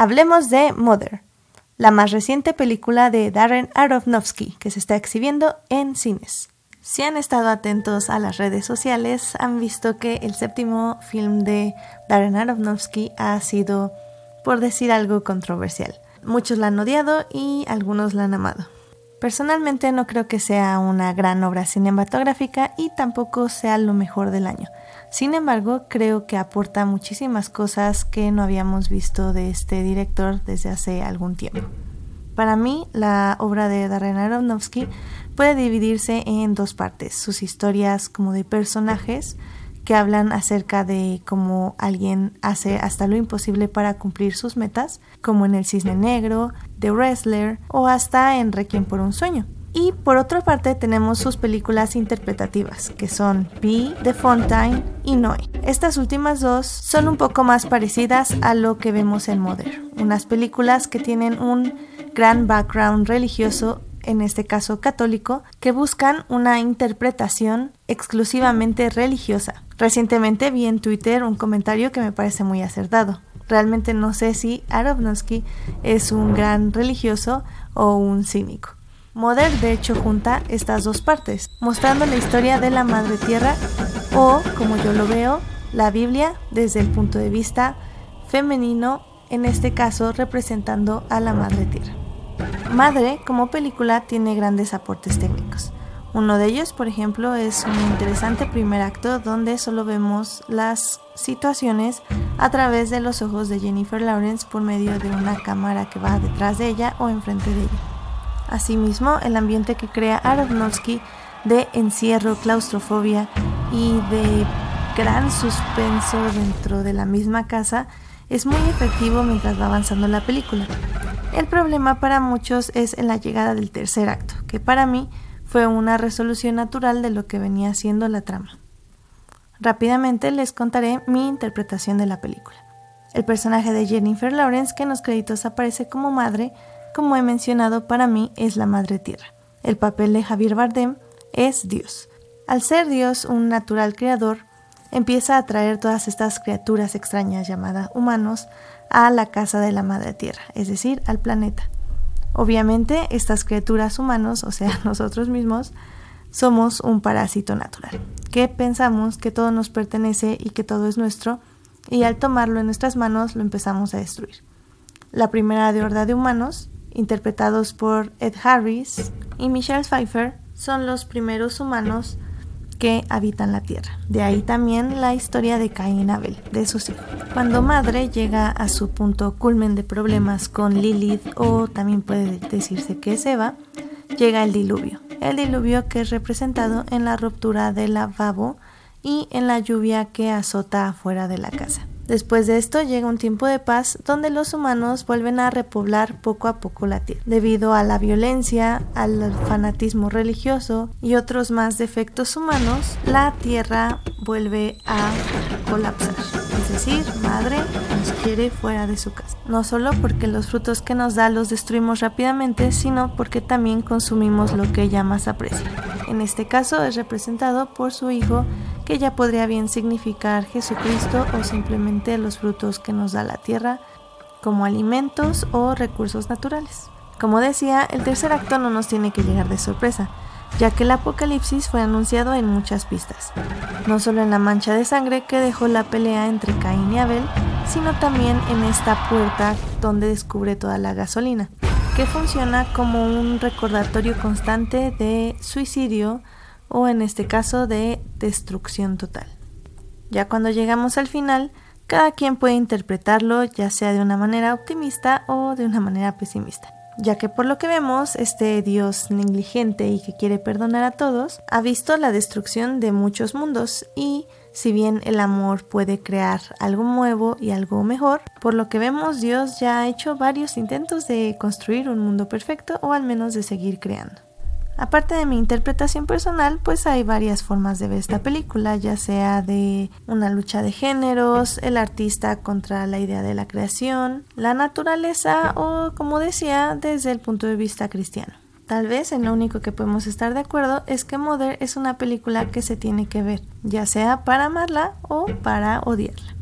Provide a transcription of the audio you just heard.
Hablemos de Mother, la más reciente película de Darren Aronofsky que se está exhibiendo en cines. Si han estado atentos a las redes sociales, han visto que el séptimo film de Darren Aronofsky ha sido, por decir algo, controversial. Muchos la han odiado y algunos la han amado. Personalmente no creo que sea una gran obra cinematográfica y tampoco sea lo mejor del año. Sin embargo, creo que aporta muchísimas cosas que no habíamos visto de este director desde hace algún tiempo. Para mí, la obra de Darren Aronofsky puede dividirse en dos partes, sus historias como de personajes que hablan acerca de cómo alguien hace hasta lo imposible para cumplir sus metas, como en El Cisne Negro, The Wrestler o hasta en Requiem por un Sueño. Y por otra parte tenemos sus películas interpretativas, que son Pi, The Fontaine y Noé. Estas últimas dos son un poco más parecidas a lo que vemos en Mother, unas películas que tienen un gran background religioso en este caso católico, que buscan una interpretación exclusivamente religiosa. Recientemente vi en Twitter un comentario que me parece muy acertado. Realmente no sé si Aronofsky es un gran religioso o un cínico. Mother de hecho junta estas dos partes, mostrando la historia de la Madre Tierra o, como yo lo veo, la Biblia desde el punto de vista femenino, en este caso representando a la Madre Tierra. Madre, como película, tiene grandes aportes técnicos. Uno de ellos, por ejemplo, es un interesante primer acto donde solo vemos las situaciones a través de los ojos de Jennifer Lawrence por medio de una cámara que va detrás de ella o enfrente de ella. Asimismo, el ambiente que crea Aronofsky de encierro, claustrofobia y de gran suspenso dentro de la misma casa es muy efectivo mientras va avanzando la película. El problema para muchos es en la llegada del tercer acto, que para mí fue una resolución natural de lo que venía siendo la trama. Rápidamente les contaré mi interpretación de la película. El personaje de Jennifer Lawrence, que en los créditos aparece como madre, como he mencionado, para mí es la Madre Tierra. El papel de Javier Bardem es Dios. Al ser Dios un natural creador, empieza a atraer todas estas criaturas extrañas llamadas humanos a la casa de la Madre Tierra, es decir, al planeta. Obviamente, estas criaturas humanos, o sea, nosotros mismos, somos un parásito natural, que pensamos que todo nos pertenece y que todo es nuestro, y al tomarlo en nuestras manos lo empezamos a destruir. La primera de horda de humanos, interpretados por Ed Harris y Michelle Pfeiffer, son los primeros humanos que habitan la tierra. De ahí también la historia de Caín Abel, de sus hijos. Cuando Madre llega a su punto culmen de problemas con Lilith, o también puede decirse que es Eva, llega el diluvio. El diluvio que es representado en la ruptura del lavabo y en la lluvia que azota afuera de la casa. Después de esto llega un tiempo de paz donde los humanos vuelven a repoblar poco a poco la tierra. Debido a la violencia, al fanatismo religioso y otros más defectos humanos, la tierra vuelve a colapsar. Es decir, madre nos quiere fuera de su casa. No solo porque los frutos que nos da los destruimos rápidamente, sino porque también consumimos lo que ella más aprecia. En este caso es representado por su hijo que ya podría bien significar Jesucristo o simplemente los frutos que nos da la tierra como alimentos o recursos naturales. Como decía, el tercer acto no nos tiene que llegar de sorpresa, ya que el apocalipsis fue anunciado en muchas pistas, no solo en la mancha de sangre que dejó la pelea entre Caín y Abel, sino también en esta puerta donde descubre toda la gasolina, que funciona como un recordatorio constante de suicidio, o en este caso de destrucción total. Ya cuando llegamos al final, cada quien puede interpretarlo ya sea de una manera optimista o de una manera pesimista, ya que por lo que vemos, este Dios negligente y que quiere perdonar a todos, ha visto la destrucción de muchos mundos y si bien el amor puede crear algo nuevo y algo mejor, por lo que vemos Dios ya ha hecho varios intentos de construir un mundo perfecto o al menos de seguir creando. Aparte de mi interpretación personal, pues hay varias formas de ver esta película, ya sea de una lucha de géneros, el artista contra la idea de la creación, la naturaleza o, como decía, desde el punto de vista cristiano. Tal vez en lo único que podemos estar de acuerdo es que Mother es una película que se tiene que ver, ya sea para amarla o para odiarla.